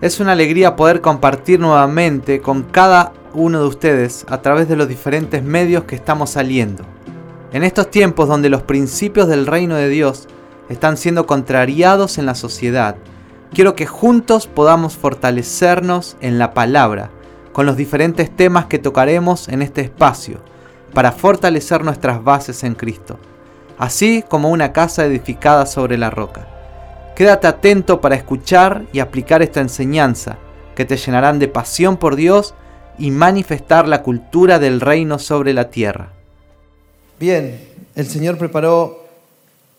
Es una alegría poder compartir nuevamente con cada uno de ustedes a través de los diferentes medios que estamos saliendo. En estos tiempos donde los principios del reino de Dios están siendo contrariados en la sociedad, quiero que juntos podamos fortalecernos en la palabra con los diferentes temas que tocaremos en este espacio para fortalecer nuestras bases en Cristo, así como una casa edificada sobre la roca. Quédate atento para escuchar y aplicar esta enseñanza, que te llenarán de pasión por Dios y manifestar la cultura del reino sobre la tierra. Bien, el Señor preparó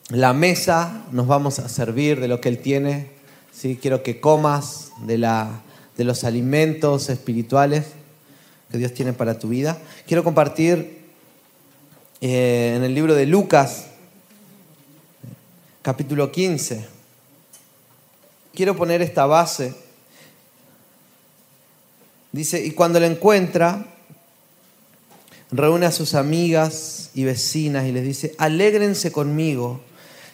la mesa, nos vamos a servir de lo que Él tiene. ¿sí? Quiero que comas de, la, de los alimentos espirituales que Dios tiene para tu vida. Quiero compartir eh, en el libro de Lucas, capítulo 15 quiero poner esta base. Dice, y cuando la encuentra, reúne a sus amigas y vecinas y les dice, alégrense conmigo,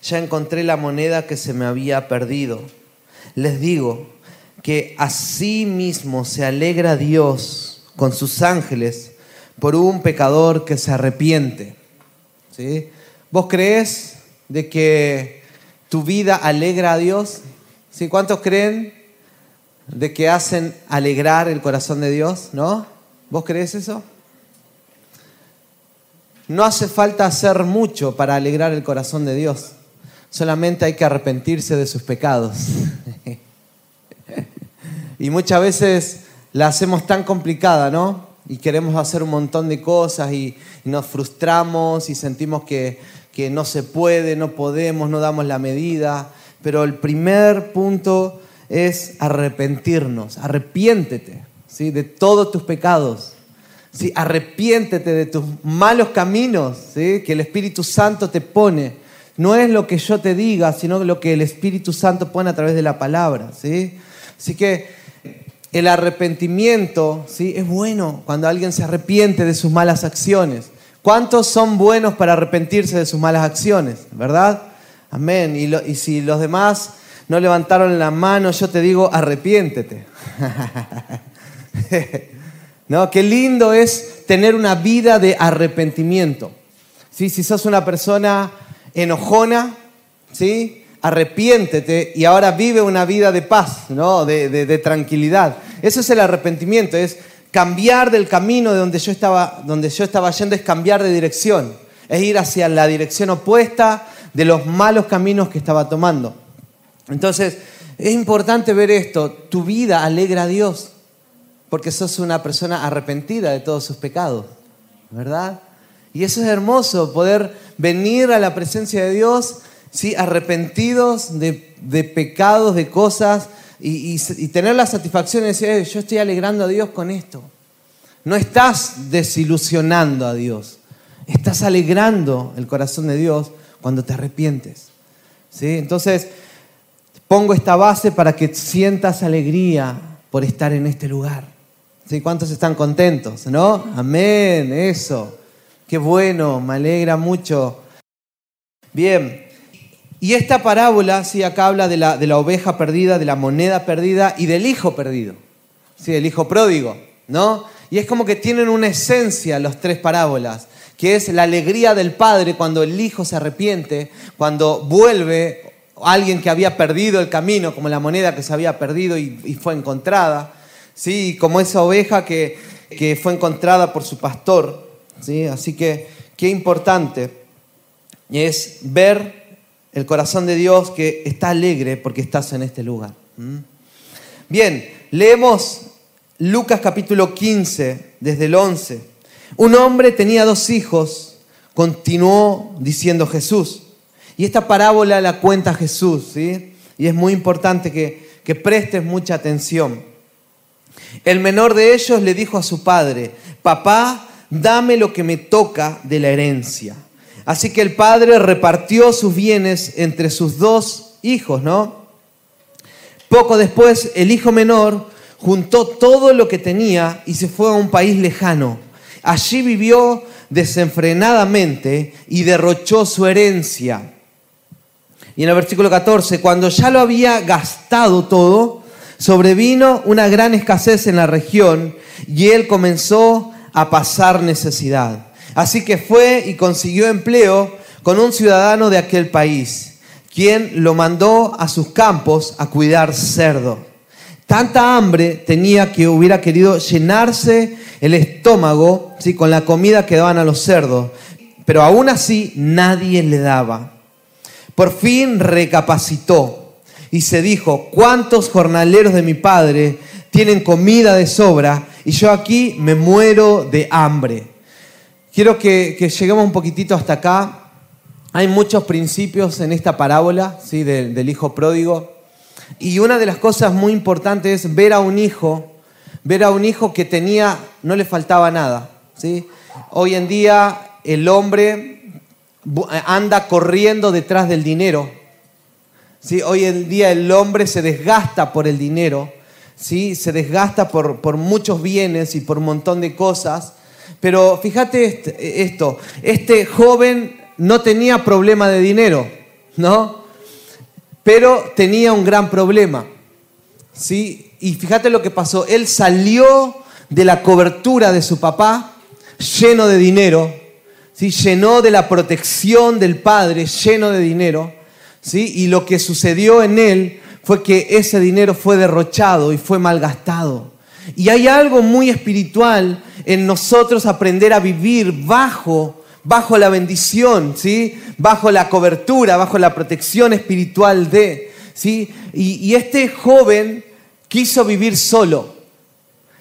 ya encontré la moneda que se me había perdido. Les digo que así mismo se alegra Dios con sus ángeles por un pecador que se arrepiente. ¿Sí? ¿Vos crees de que tu vida alegra a Dios? ¿Sí? ¿Cuántos creen de que hacen alegrar el corazón de Dios? ¿No? ¿Vos crees eso? No hace falta hacer mucho para alegrar el corazón de Dios. Solamente hay que arrepentirse de sus pecados. y muchas veces la hacemos tan complicada, ¿no? Y queremos hacer un montón de cosas y, nos frustramos y sentimos que, que no se puede, no podemos, no damos la medida pero el primer punto es arrepentirnos. Arrepiéntete ¿sí? de todos tus pecados. ¿sí? Arrepiéntete de tus malos caminos ¿sí? que el Espíritu Santo te pone. No es lo que yo te diga, sino lo que el Espíritu Santo pone a través de la palabra. ¿sí? Así que el arrepentimiento ¿sí? es bueno cuando alguien se arrepiente de sus malas acciones. ¿Cuántos son buenos para arrepentirse de sus malas acciones? ¿Verdad? Amén. Y, si los demás no levantaron la mano, yo te digo, arrepiéntete. ¿No? Qué lindo es tener una vida de arrepentimiento. ¿Sí? Si sos una persona enojona, ¿sí? arrepiéntete y ahora vive una vida de paz, ¿no? de, de tranquilidad. Eso es el arrepentimiento, es cambiar del camino de donde yo, estaba, donde yo estaba yendo, es cambiar de dirección, es ir hacia la dirección opuesta de los malos caminos que estaba tomando. Entonces, es importante ver esto. Tu vida alegra a Dios porque sos una persona arrepentida de todos sus pecados, ¿verdad? Y eso es hermoso, poder venir a la presencia de Dios, ¿sí? arrepentidos de, pecados, de cosas, y, tener la satisfacción de decir, yo estoy alegrando a Dios con esto. No estás desilusionando a Dios, estás alegrando el corazón de Dios cuando te arrepientes. ¿sí? Entonces, pongo esta base para que sientas alegría por estar en este lugar. ¿Sí? ¿Cuántos están contentos? ¿No? Amén, eso. Qué bueno, me alegra mucho. Bien, y esta parábola, sí, acá habla de la, de la oveja perdida, de la moneda perdida y del hijo perdido. Sí, el hijo pródigo, ¿no? Y es como que tienen una esencia las tres parábolas que es la alegría del Padre cuando el Hijo se arrepiente, cuando vuelve alguien que había perdido el camino, como la moneda que se había perdido y, fue encontrada, ¿sí? como esa oveja que, que, fue encontrada por su pastor. ¿sí? Así que qué importante es ver el corazón de Dios que está alegre porque estás en este lugar. Bien, leemos Lucas capítulo 15, desde el 11. Un hombre tenía dos hijos, continuó diciendo Jesús. Y esta parábola la cuenta Jesús, ¿sí? Y es muy importante que, que prestes mucha atención. El menor de ellos le dijo a su padre, papá, dame lo que me toca de la herencia. Así que el padre repartió sus bienes entre sus dos hijos, ¿no? Poco después, el hijo menor juntó todo lo que tenía y se fue a un país lejano Allí vivió desenfrenadamente y derrochó su herencia. Y en el versículo 14, cuando ya lo había gastado todo, sobrevino una gran escasez en la región y él comenzó a pasar necesidad. Así que fue y consiguió empleo con un ciudadano de aquel país, quien lo mandó a sus campos a cuidar cerdo. Tanta hambre tenía que hubiera querido llenarse el estómago ¿sí? con la comida que daban a los cerdos, pero aún así nadie le daba. Por fin recapacitó y se dijo, ¿cuántos jornaleros de mi padre tienen comida de sobra y yo aquí me muero de hambre? Quiero que, lleguemos un poquitito hasta acá. Hay muchos principios en esta parábola ¿sí? del, del hijo pródigo. Y una de las cosas muy importantes es ver a un hijo, ver a un hijo que tenía, no le faltaba nada. ¿sí? Hoy en día el hombre anda corriendo detrás del dinero. ¿sí? Hoy en día el hombre se desgasta por el dinero, ¿sí? se desgasta por, por muchos bienes y por un montón de cosas. Pero fíjate esto, este joven no tenía problema de dinero, ¿no? Pero tenía un gran problema. ¿sí? Y fíjate lo que pasó. Él salió de la cobertura de su papá lleno de dinero, ¿sí? llenó de la protección del padre lleno de dinero. ¿sí? Y lo que sucedió en él fue que ese dinero fue derrochado y fue malgastado. Y hay algo muy espiritual en nosotros aprender a vivir bajo bajo la bendición, ¿sí? bajo la cobertura, bajo la protección espiritual de. ¿sí? Y, este joven quiso vivir solo.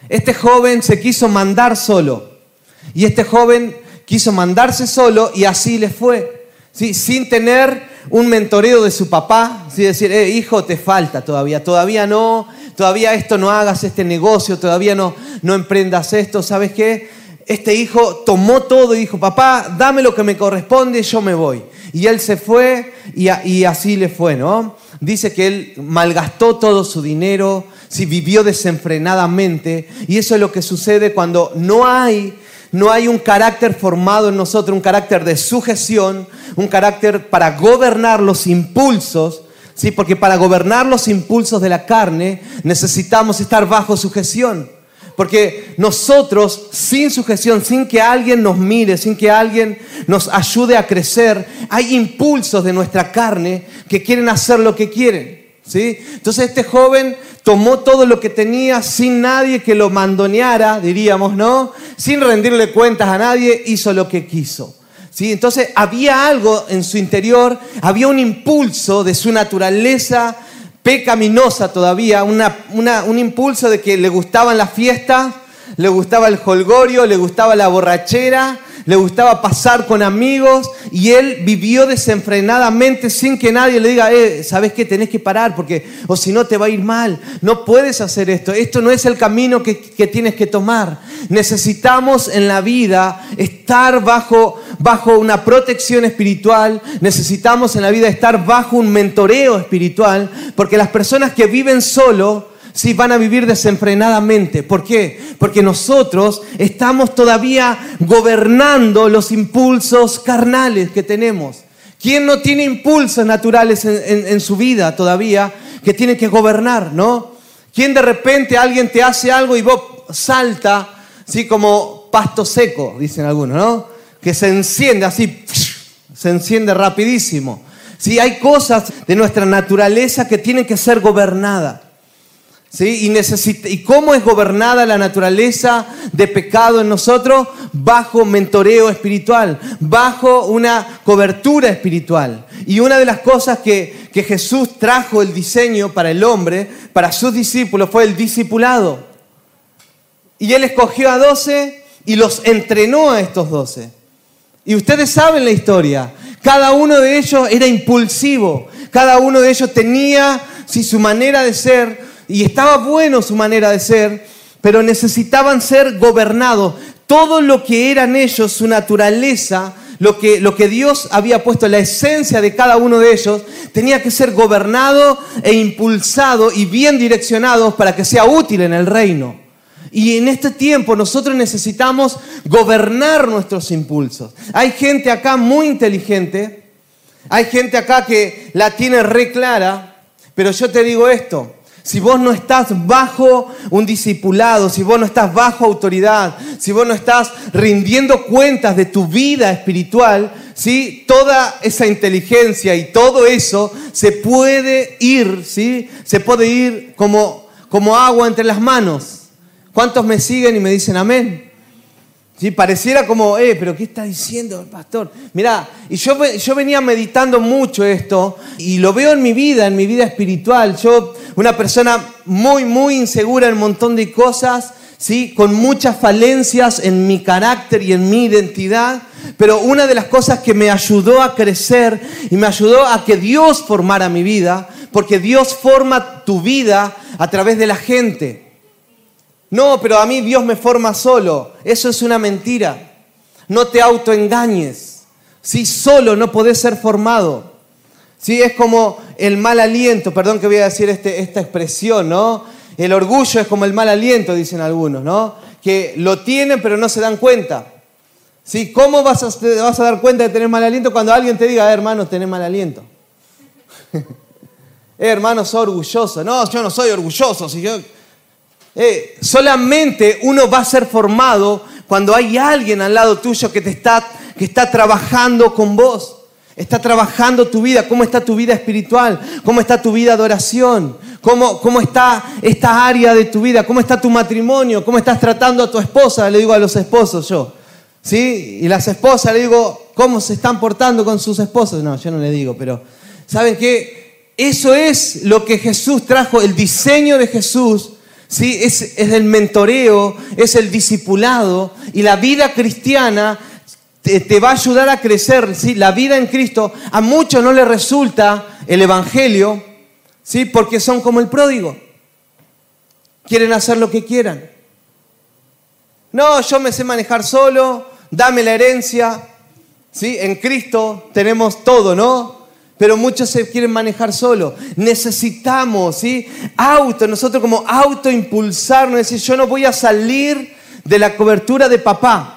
Este joven se quiso mandar solo. Y este joven quiso mandarse solo y así le fue. ¿sí? Sin tener un mentoreo de su papá, ¿sí? decir, eh, hijo, te falta todavía, todavía no, todavía esto no hagas este negocio, todavía no, no emprendas esto, ¿sabes qué? Este hijo tomó todo y dijo, papá, dame lo que me corresponde, yo me voy. Y él se fue y, así le fue, ¿no? Dice que él malgastó todo su dinero, si vivió desenfrenadamente. Y eso es lo que sucede cuando no hay, no hay un carácter formado en nosotros, un carácter de sujeción, un carácter para gobernar los impulsos. Sí, porque para gobernar los impulsos de la carne necesitamos estar bajo sujeción. Porque nosotros, sin sujeción, sin que alguien nos mire, sin que alguien nos ayude a crecer, hay impulsos de nuestra carne que quieren hacer lo que quieren. ¿sí? Entonces este joven tomó todo lo que tenía sin nadie que lo mandoneara, diríamos, ¿no? Sin rendirle cuentas a nadie, hizo lo que quiso. ¿Sí? Entonces había algo en su interior, había un impulso de su naturaleza pecaminosa todavía, un impulso de que le gustaban las fiestas, le gustaba el holgorio, le gustaba la borrachera, le gustaba pasar con amigos y él vivió desenfrenadamente sin que nadie le diga, eh, sabes que tenés que parar porque o si no te va a ir mal, no puedes hacer esto, esto no es el camino que, que tienes que tomar. Necesitamos en la vida estar bajo, bajo una protección espiritual, necesitamos en la vida estar bajo un mentoreo espiritual, porque las personas que viven solo, sí van a vivir desenfrenadamente. ¿Por qué? Porque nosotros estamos todavía gobernando los impulsos carnales que tenemos. ¿Quién no tiene impulsos naturales en, su vida todavía que tiene que gobernar, no? ¿Quién de repente alguien te hace algo y vos salta, así como pasto seco, dicen algunos, ¿no? Que se enciende así, se enciende rapidísimo. Sí, hay cosas de nuestra naturaleza que tienen que ser gobernadas. Y, ¿Y cómo es gobernada la naturaleza de pecado en nosotros? Bajo mentoreo espiritual, bajo una cobertura espiritual. Y una de las cosas que, que Jesús trajo el diseño para el hombre, para sus discípulos, fue el discipulado. Y él escogió a doce y los entrenó a estos doce. Y ustedes saben la historia. Cada uno de ellos era impulsivo. Cada uno de ellos tenía si su manera de ser y estaba bueno su manera de ser, pero necesitaban ser gobernados. Todo lo que eran ellos, su naturaleza, lo que, lo que Dios había puesto, la esencia de cada uno de ellos, tenía que ser gobernado e impulsado y bien direccionado para que sea útil en el reino. Y en este tiempo nosotros necesitamos gobernar nuestros impulsos. Hay gente acá muy inteligente, hay gente acá que la tiene re clara, pero yo te digo esto, si vos no estás bajo un discipulado, si vos no estás bajo autoridad, si vos no estás rindiendo cuentas de tu vida espiritual, ¿sí? toda esa inteligencia y todo eso se puede ir, ¿sí? se puede ir como, como agua entre las manos. ¿Cuántos me siguen y me dicen amén? ¿Sí? Pareciera como, eh, pero ¿qué está diciendo el pastor? Mirá, y yo, yo venía meditando mucho esto y lo veo en mi vida, en mi vida espiritual. Yo, una persona muy, muy insegura en un montón de cosas, ¿sí? con muchas falencias en mi carácter y en mi identidad, pero una de las cosas que me ayudó a crecer y me ayudó a que Dios formara mi vida, porque Dios forma tu vida a través de la gente. No, pero a mí Dios me forma solo. Eso es una mentira. No te autoengañes. Si solo no podés ser formado. Si es como el mal aliento, perdón que voy a decir este, esta expresión, ¿no? El orgullo es como el mal aliento, dicen algunos, ¿no? Que lo tienen pero no se dan cuenta. ¿Sí? ¿Cómo vas a, vas a dar cuenta de tener mal aliento cuando alguien te diga, eh, hermano, tenés mal aliento? eh, hermano, soy orgulloso. No, yo no soy orgulloso. Eh, solamente uno va a ser formado cuando hay alguien al lado tuyo que te está, que está trabajando con vos. Está trabajando tu vida, cómo está tu vida espiritual, cómo está tu vida de oración, cómo, cómo está esta área de tu vida, cómo está tu matrimonio, cómo estás tratando a tu esposa, le digo a los esposos yo. ¿Sí? Y las esposas le digo, ¿cómo se están portando con sus esposos? No, yo no le digo, pero ¿saben qué? Eso es lo que Jesús trajo, el diseño de Jesús ¿sí? es, el mentoreo, es el discipulado y la vida cristiana te, va a ayudar a crecer. ¿sí? La vida en Cristo, a muchos no les resulta el Evangelio, ¿sí? porque son como el pródigo. Quieren hacer lo que quieran. No, yo me sé manejar solo, dame la herencia. ¿sí? En Cristo tenemos todo, ¿no? pero muchos se quieren manejar solo. Necesitamos, ¿sí? Auto, nosotros como autoimpulsarnos, decir, yo no voy a salir de la cobertura de papá.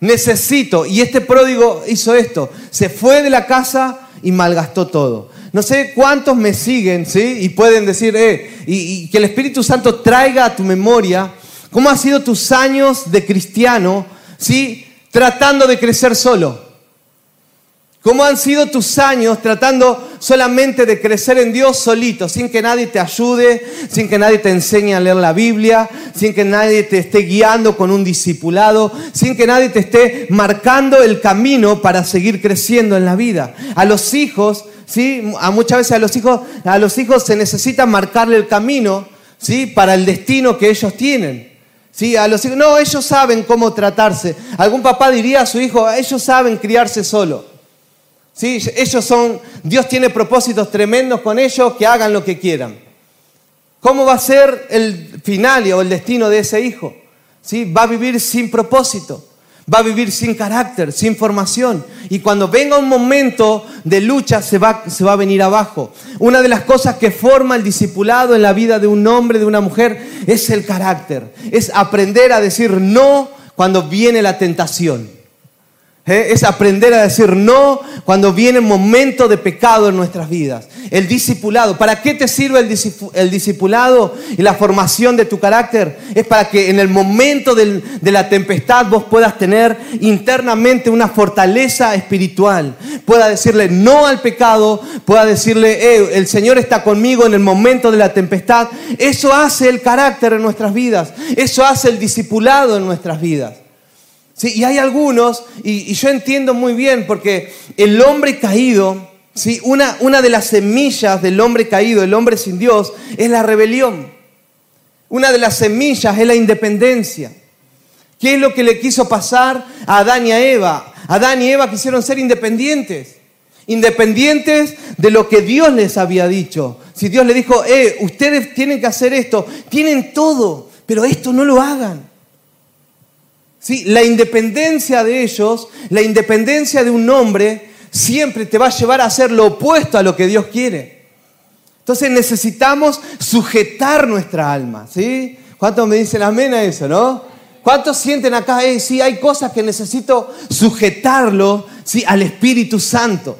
Necesito. Y este pródigo hizo esto. Se fue de la casa y malgastó todo. No sé cuántos me siguen, ¿sí? Y pueden decir, eh, y, y que el Espíritu Santo traiga a tu memoria cómo han sido tus años de cristiano, ¿sí? Tratando de crecer solo. ¿Cómo han sido tus años tratando solamente de crecer en Dios solito, sin que nadie te ayude, sin que nadie te enseñe a leer la Biblia, sin que nadie te esté guiando con un discipulado, sin que nadie te esté marcando el camino para seguir creciendo en la vida? A los hijos, ¿sí? A muchas veces a los hijos, a los hijos se necesita marcarle el camino, ¿sí? Para el destino que ellos tienen. ¿Sí? A los hijos, no, ellos saben cómo tratarse. Algún papá diría a su hijo, ellos saben criarse solo. ¿Sí? Ellos son, Dios tiene propósitos tremendos con ellos, que hagan lo que quieran. ¿Cómo va a ser el final o el destino de ese hijo? ¿Sí? Va a vivir sin propósito, va a vivir sin carácter, sin formación. Y cuando venga un momento de lucha se va, se va a venir abajo. Una de las cosas que forma el discipulado en la vida de un hombre, de una mujer, es el carácter. Es aprender a decir no cuando viene la tentación. ¿Eh? es aprender a decir no cuando viene momento de pecado en nuestras vidas. El discipulado, ¿para qué te sirve el, discipulado y la formación de tu carácter? Es para que en el momento de la tempestad vos puedas tener internamente una fortaleza espiritual. Pueda decirle no al pecado, pueda decirle, eh, el Señor está conmigo en el momento de la tempestad. Eso hace el carácter en nuestras vidas. Eso hace el discipulado en nuestras vidas. ¿Sí? Y hay algunos, y, yo entiendo muy bien, porque el hombre caído, ¿sí? una, una de las semillas del hombre caído, el hombre sin Dios, es la rebelión. Una de las semillas es la independencia. ¿Qué es lo que le quiso pasar a Adán y a Eva? Adán y Eva quisieron ser independientes. Independientes de lo que Dios les había dicho. Si Dios le dijo, eh, ustedes tienen que hacer esto, tienen todo, pero esto no lo hagan. La independencia de ellos, la independencia de un hombre, siempre te va a llevar a hacer lo opuesto a lo que Dios quiere. Entonces necesitamos sujetar nuestra alma, ¿sí? ¿Cuántos me dicen amén a eso, no? ¿Cuántos sienten acá, eh, sí, hay cosas que necesito sujetarlo, ¿sí? Al Espíritu Santo,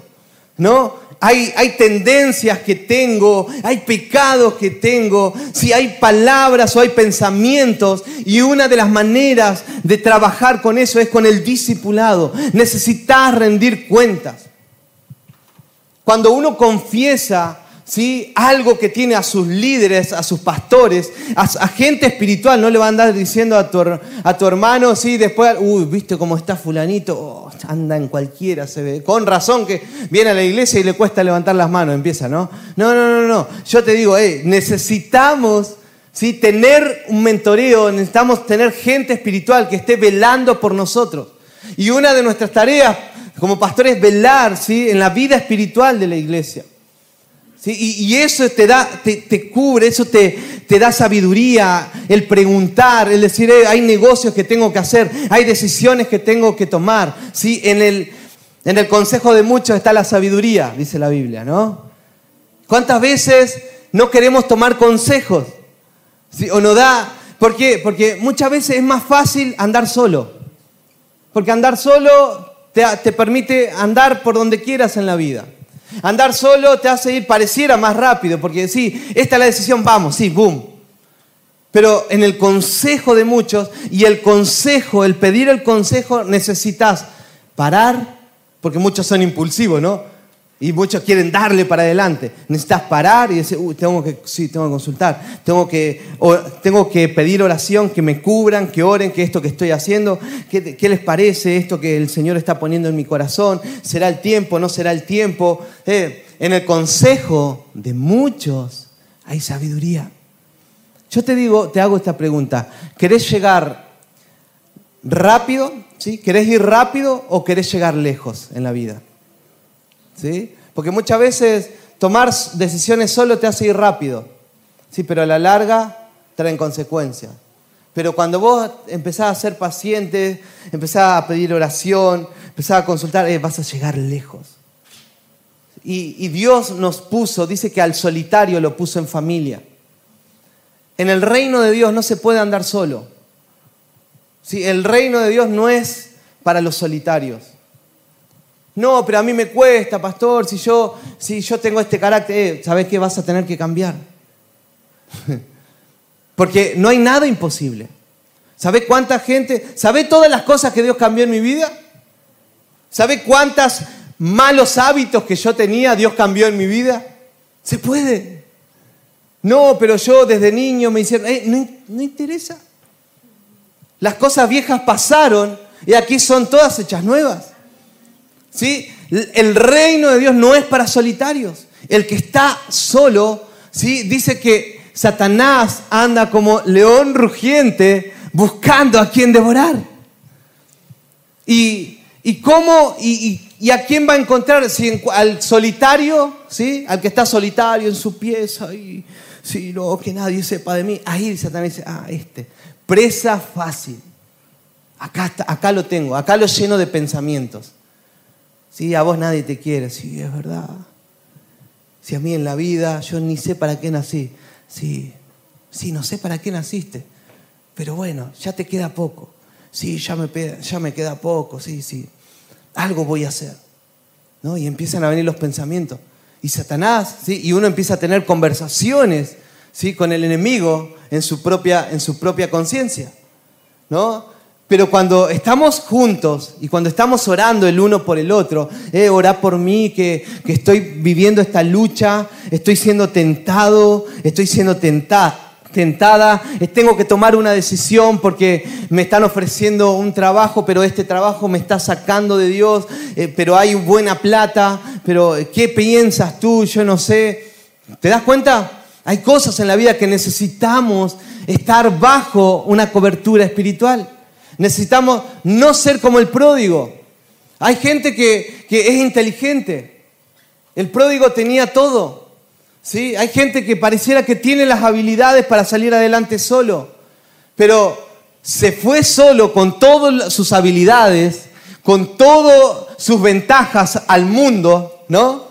¿no? Hay, tendencias que tengo, hay pecados que tengo, si hay palabras o hay pensamientos. Y una de las maneras de trabajar con eso es con el discipulado. Necesitas rendir cuentas. Cuando uno confiesa ¿sí? algo que tiene a sus líderes, a sus pastores, a, gente espiritual, no le va a andar diciendo a tu, a tu hermano, ¿sí? después, uy, viste cómo está fulanito, oh, anda en cualquiera, se ve. Con razón que viene a la iglesia y le cuesta levantar las manos, empieza, ¿no? No, no, no, no. Yo te digo, necesitamos... ¿sí? Tener un mentoreo, necesitamos tener gente espiritual que esté velando por nosotros. Y una de nuestras tareas como pastor es velar ¿sí? en la vida espiritual de la iglesia. Y, eso te, da, te, cubre, eso te, te, da sabiduría, el preguntar, el decir, eh, hay negocios que tengo que hacer, hay decisiones que tengo que tomar. ¿sí? En, el, en el consejo de muchos está la sabiduría, dice la Biblia, ¿no? ¿Cuántas veces no queremos tomar consejos? ¿Sí? ¿O no da? ¿Por qué? Porque muchas veces es más fácil andar solo. Porque andar solo te, permite andar por donde quieras en la vida. Andar solo te hace ir, pareciera más rápido, porque sí, esta es la decisión, vamos, sí, boom. Pero en el consejo de muchos, y el consejo, el pedir el consejo, necesitas parar, porque muchos son impulsivos, ¿no? Y muchos quieren darle para adelante. Necesitas parar y decir, tengo que, sí, tengo que consultar, tengo que, tengo que pedir oración, que me cubran, que oren, que esto que estoy haciendo, ¿qué, ¿qué, les parece esto que el Señor está poniendo en mi corazón? ¿Será el tiempo? ¿No será el tiempo? Eh, en el consejo de muchos hay sabiduría. Yo te digo, te hago esta pregunta. ¿Querés llegar rápido? ¿Sí? ¿Querés ir rápido o querés llegar lejos en la vida? ¿Sí? Porque muchas veces tomar decisiones solo te hace ir rápido, ¿sí? Pero a la larga traen consecuencias. Pero cuando vos empezás a ser paciente, empezás a pedir oración, empezás a consultar, eh, vas a llegar lejos. Y, y, Dios nos puso, dice que al solitario lo puso en familia. En el reino de Dios no se puede andar solo. ¿Sí? El reino de Dios no es para los solitarios. No, pero a mí me cuesta, pastor, si yo, si yo tengo este carácter, eh, ¿sabes qué? Vas a tener que cambiar. Porque no hay nada imposible. ¿Sabe cuánta gente? ¿Sabe todas las cosas que Dios cambió en mi vida? ¿Sabe cuántos malos hábitos que yo tenía Dios cambió en mi vida? Se puede. No, pero yo desde niño me hicieron, eh, no, no interesa. Las cosas viejas pasaron y aquí son todas hechas nuevas. ¿Sí? El reino de Dios no es para solitarios. El que está solo, ¿sí? dice que Satanás anda como león rugiente buscando a quien devorar. ¿Y, cómo y, a quién va a encontrar? Si al solitario, ¿sí? al que está solitario en su pieza y sí, no, que nadie sepa de mí. Ahí Satanás dice, ah, este, presa fácil. Acá, acá lo tengo, acá lo lleno de pensamientos. Sí, a vos nadie te quiere, sí, es verdad. Si a mí en la vida yo ni sé para qué nací, sí, sí, no sé para qué naciste, pero bueno, ya te queda poco. Sí, ya me, ya me queda poco, sí, sí, algo voy a hacer. ¿No? Y empiezan a venir los pensamientos. Y Satanás, ¿sí? y uno empieza a tener conversaciones ¿sí? con el enemigo en su propia, en su propia conciencia. ¿no? Pero cuando estamos juntos y cuando estamos orando el uno por el otro, eh, orá por mí, que, estoy viviendo esta lucha, estoy siendo tentado, estoy siendo tentada tentada, eh, tengo que tomar una decisión porque me están ofreciendo un trabajo, pero este trabajo me está sacando de Dios, eh, pero hay buena plata, pero eh, ¿qué piensas tú? Yo no sé. ¿Te das cuenta? Hay cosas en la vida que necesitamos estar bajo una cobertura espiritual. Necesitamos no ser como el pródigo. Hay gente que, es inteligente. El pródigo tenía todo. ¿sí? Hay gente que pareciera que tiene las habilidades para salir adelante solo. Pero se fue solo con todas sus habilidades, con todas sus ventajas al mundo, ¿no?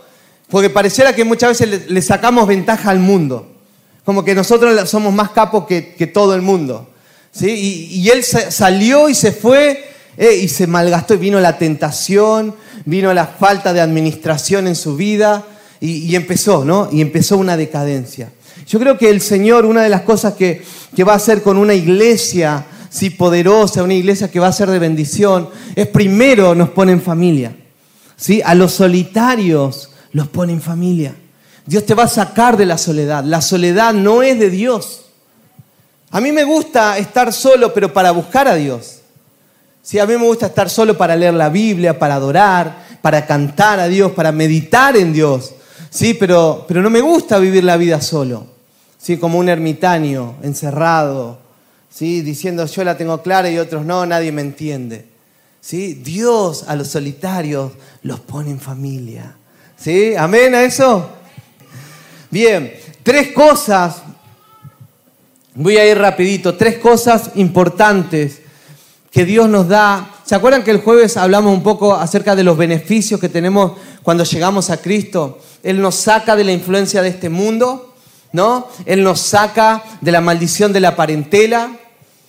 Porque pareciera que muchas veces le, sacamos ventaja al mundo. Como que nosotros somos más capos que todo el mundo. Y, él salió y se fue eh, y se malgastó y vino la tentación, vino la falta de administración en su vida, y, empezó, ¿no? Y empezó una decadencia. Yo creo que el Señor, una de las cosas que, que va a hacer con una iglesia sí, poderosa, una iglesia que va a ser de bendición, es primero nos pone en familia. ¿sí? A los solitarios los pone en familia. Dios te va a sacar de la soledad. La soledad no es de Dios. A mí me gusta estar solo, pero para buscar a Dios. Sí, a mí me gusta estar solo para leer la Biblia, para adorar, para cantar a Dios, para meditar en Dios. Sí, pero, pero no me gusta vivir la vida solo. Sí, como un ermitaño, encerrado, ¿sí? diciendo yo la tengo clara y otros no, nadie me entiende. ¿Sí? Dios a los solitarios los pone en familia. ¿Sí? ¿Amén a eso? Bien, tres cosas, voy a ir rapidito, tres cosas importantes que Dios nos da. ¿Se acuerdan que el jueves hablamos un poco acerca de los beneficios que tenemos cuando llegamos a Cristo? Él nos saca de la influencia de este mundo, ¿no? Él nos saca de la maldición de la parentela,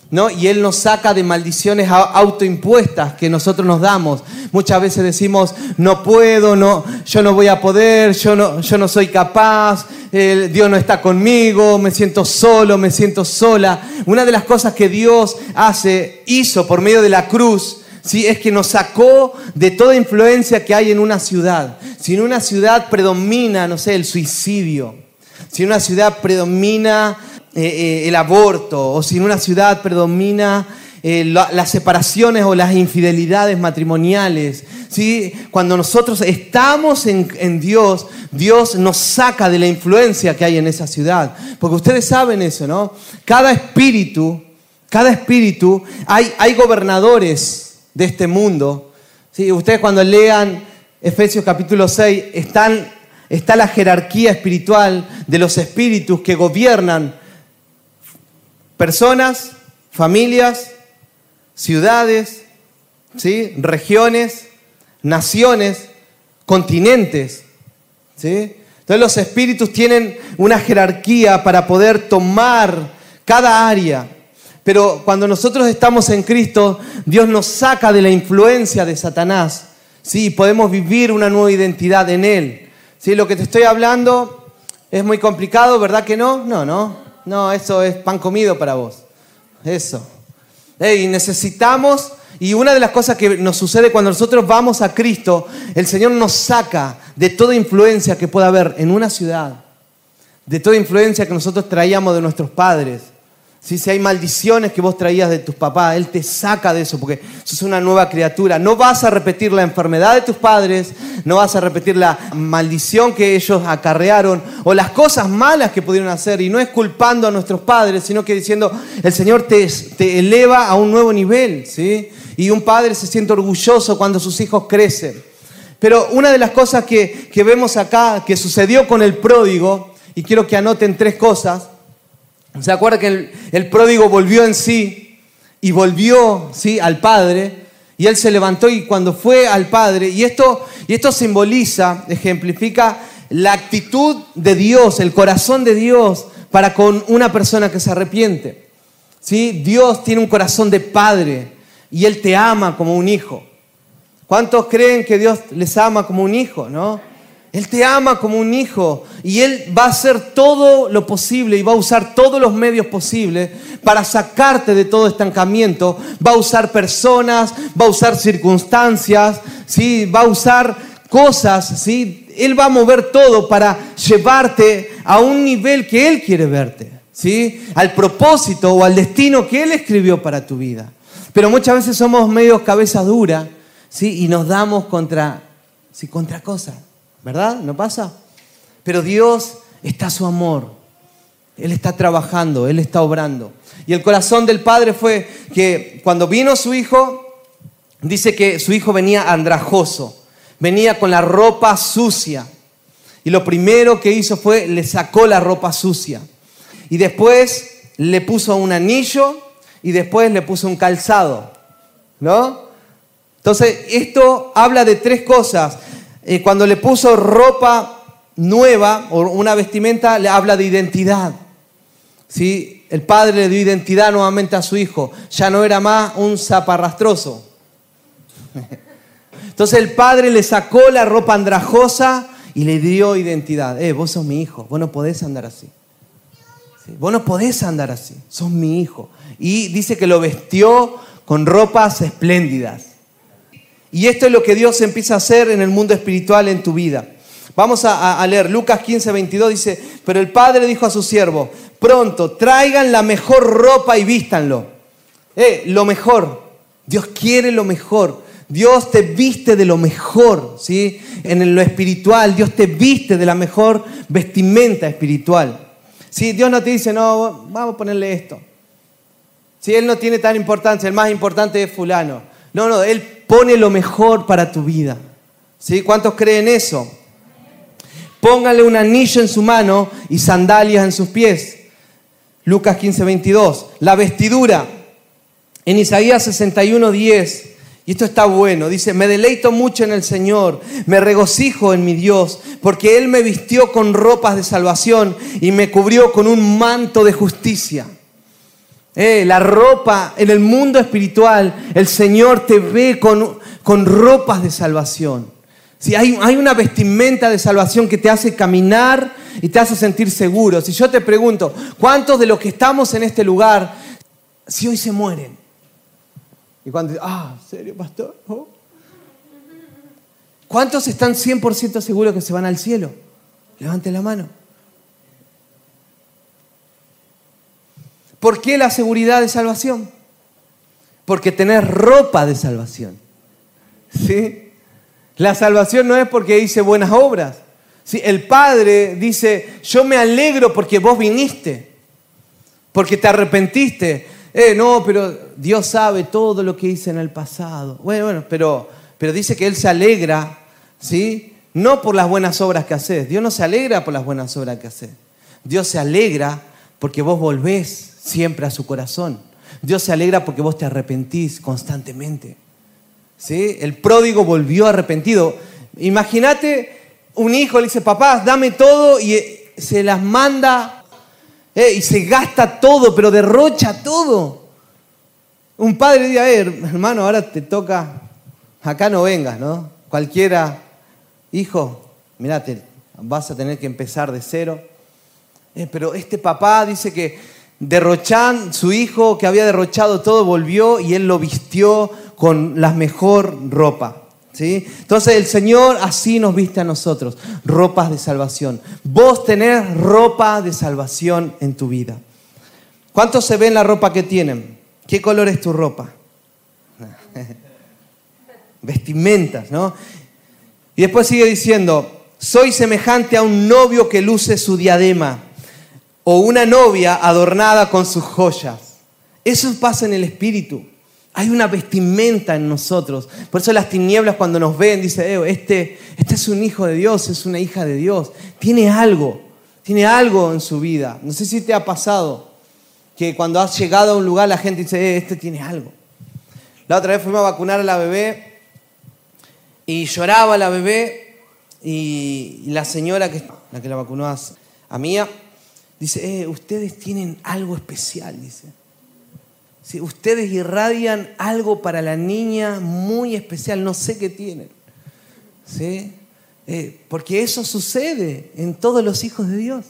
¿No? Y Él nos saca de maldiciones autoimpuestas que nosotros nos damos. Muchas veces decimos, no puedo, no, yo no voy a poder, yo no, yo no soy capaz, Dios no está conmigo, me siento solo, me siento sola. Una de las cosas que Dios hace, hizo por medio de la cruz, ¿sí? es que nos sacó de toda influencia que hay en una ciudad. Si en una ciudad predomina, no sé, el suicidio, si en una ciudad predomina eh, eh, el aborto o si en una ciudad predomina eh, las separaciones o las infidelidades matrimoniales. ¿sí? Cuando nosotros estamos en, Dios, Dios nos saca de la influencia que hay en esa ciudad. Porque ustedes saben eso, ¿no? Cada espíritu, cada espíritu, hay, hay gobernadores de este mundo. ¿sí? Ustedes cuando lean Efesios capítulo 6, están, está la jerarquía espiritual de los espíritus que gobiernan Personas, familias, ciudades, ¿sí? regiones, naciones, continentes. ¿sí? Entonces los espíritus tienen una jerarquía para poder tomar cada área. Pero cuando nosotros estamos en Cristo, Dios nos saca de la influencia de Satanás. ¿sí? Podemos vivir una nueva identidad en Él. ¿sí? Lo que te estoy hablando es muy complicado, ¿verdad que no? No, no. No, eso es pan comido para vos. Eso. Y necesitamos, y una de las cosas que nos sucede cuando nosotros vamos a Cristo, el Señor nos saca de toda influencia que pueda haber en una ciudad, de toda influencia que nosotros traíamos de nuestros padres, si hay maldiciones que vos traías de tus papás, Él te saca de eso porque sos una nueva criatura. No vas a repetir la enfermedad de tus padres, no vas a repetir la maldición que ellos acarrearon o las cosas malas que pudieron hacer. Y no es culpando a nuestros padres, sino que diciendo, el Señor te, te eleva a un nuevo nivel. ¿sí? Y un padre se siente orgulloso cuando sus hijos crecen. Pero una de las cosas que, que vemos acá, que sucedió con el pródigo, y quiero que anoten tres cosas, ¿Se acuerda que el, pródigo volvió en sí y volvió ¿sí? al Padre? Y él se levantó y cuando fue al Padre, y esto, y esto simboliza, ejemplifica la actitud de Dios, el corazón de Dios para con una persona que se arrepiente. ¿Sí? Dios tiene un corazón de padre y Él te ama como un hijo. ¿Cuántos creen que Dios les ama como un hijo? ¿no? Él te ama como un hijo y Él va a hacer todo lo posible y va a usar todos los medios posibles para sacarte de todo estancamiento. Va a usar personas, va a usar circunstancias, ¿sí? va a usar cosas. ¿sí? Él va a mover todo para llevarte a un nivel que Él quiere verte, ¿sí? al propósito o al destino que Él escribió para tu vida. Pero muchas veces somos medio cabeza dura ¿sí? y nos damos contra, ¿sí? contra cosas. ¿Verdad? ¿No pasa? Pero Dios está su amor. Él está trabajando, Él está obrando. Y el corazón del Padre fue que cuando vino su hijo, dice que su hijo venía andrajoso, venía con la ropa sucia. Y lo primero que hizo fue le sacó la ropa sucia. Y después le puso un anillo y después le puso un calzado. ¿No? Entonces, esto habla de tres cosas. Eh, cuando le puso ropa nueva o una vestimenta, le habla de identidad. ¿Sí? El padre le dio identidad nuevamente a su hijo. Ya no era más un zaparrastroso. Entonces el padre le sacó la ropa andrajosa y le dio identidad. Eh, vos sos mi hijo, vos no podés andar así. Vos no podés andar así, sos mi hijo. Y dice que lo vestió con ropas espléndidas. Y esto es lo que Dios empieza a hacer en el mundo espiritual en tu vida. Vamos a, leer Lucas 15, 22, dice, pero el padre dijo a su siervo, pronto, traigan la mejor ropa y vístanlo. Eh, lo mejor, Dios quiere lo mejor. Dios te viste de lo mejor, ¿sí? En lo espiritual, Dios te viste de la mejor vestimenta espiritual. Si Dios no te dice, no, vamos a ponerle esto. Si Él no tiene tan importancia, el más importante es fulano. No, no, Él pone lo mejor para tu vida. ¿Sí? ¿Cuántos creen eso? Póngale un anillo en su mano y sandalias en sus pies. Lucas 15, 22. La vestidura. En Isaías 61, 10 y esto está bueno. Dice, me deleito mucho en el Señor, me regocijo en mi Dios, porque Él me vistió con ropas de salvación y me cubrió con un manto de justicia. Eh, la ropa en el mundo espiritual, el Señor te ve con, con ropas de salvación. Si hay, hay una vestimenta de salvación que te hace caminar y te hace sentir seguro. Si yo te pregunto, ¿cuántos de los que estamos en este lugar, si hoy se mueren? Y cuando ah, ¿serio, pastor? Oh". ¿Cuántos están 100% seguros que se van al cielo? Levanten la mano. ¿Por qué la seguridad de salvación? Porque tenés ropa de salvación. ¿Sí? La salvación no es porque hice buenas obras. ¿Sí? El Padre dice, yo me alegro porque vos viniste, porque te arrepentiste, eh, no, pero Dios sabe todo lo que hice en el pasado. Bueno, bueno, pero, pero dice que Él se alegra, ¿sí? No por las buenas obras que haces. Dios no se alegra por las buenas obras que haces. Dios se alegra porque vos volvés siempre a su corazón. Dios se alegra porque vos te arrepentís constantemente. ¿Sí? El pródigo volvió arrepentido. Imagínate un hijo le dice, papá, dame todo y se las manda eh, y se gasta todo, pero derrocha todo. Un padre dice, eh, hermano, ahora te toca, acá no vengas, ¿no? Cualquiera, hijo, mirate, vas a tener que empezar de cero. Eh, pero este papá dice que derrochan, su hijo que había derrochado todo volvió y él lo vistió con la mejor ropa. Entonces el Señor así nos viste a nosotros, ropas de salvación. Vos tenés ropa de salvación en tu vida. ¿Cuántos se ven la ropa que tienen? ¿Qué color es tu ropa? Vestimentas, ¿no? Y después sigue diciendo, soy semejante a un novio que luce su diadema o una novia adornada con sus joyas. Eso pasa en el espíritu. Hay una vestimenta en nosotros. Por eso las tinieblas cuando nos ven, dice, eh, este, este es un hijo de Dios, es una hija de Dios. Tiene algo, tiene algo en su vida. No sé si te ha pasado que cuando has llegado a un lugar la gente dice, eh, este tiene algo. La otra vez fuimos a vacunar a la bebé y lloraba la bebé y la señora que, la que la vacunó a, a Mía dice, eh, ustedes tienen algo especial, dice. Si ustedes irradian algo para la niña muy especial, no sé qué tienen. ¿Sí? Eh, porque eso sucede en todos los hijos de Dios.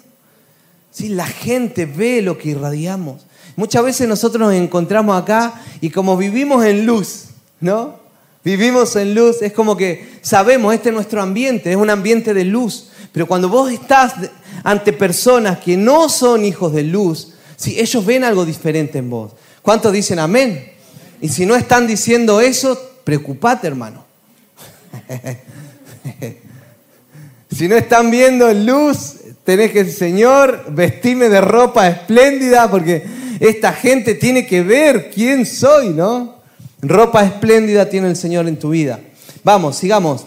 ¿Sí? La gente ve lo que irradiamos. Muchas veces nosotros nos encontramos acá y como vivimos en luz, ¿no? Vivimos en luz, es como que sabemos, este es nuestro ambiente, es un ambiente de luz. Pero cuando vos estás ante personas que no son hijos de luz, ¿sí? ellos ven algo diferente en vos. ¿Cuántos dicen amén? Y si no están diciendo eso, preocupate, hermano. si no están viendo luz, tenés que, Señor, vestirme de ropa espléndida porque esta gente tiene que ver quién soy, ¿no? Ropa espléndida tiene el Señor en tu vida. Vamos, sigamos.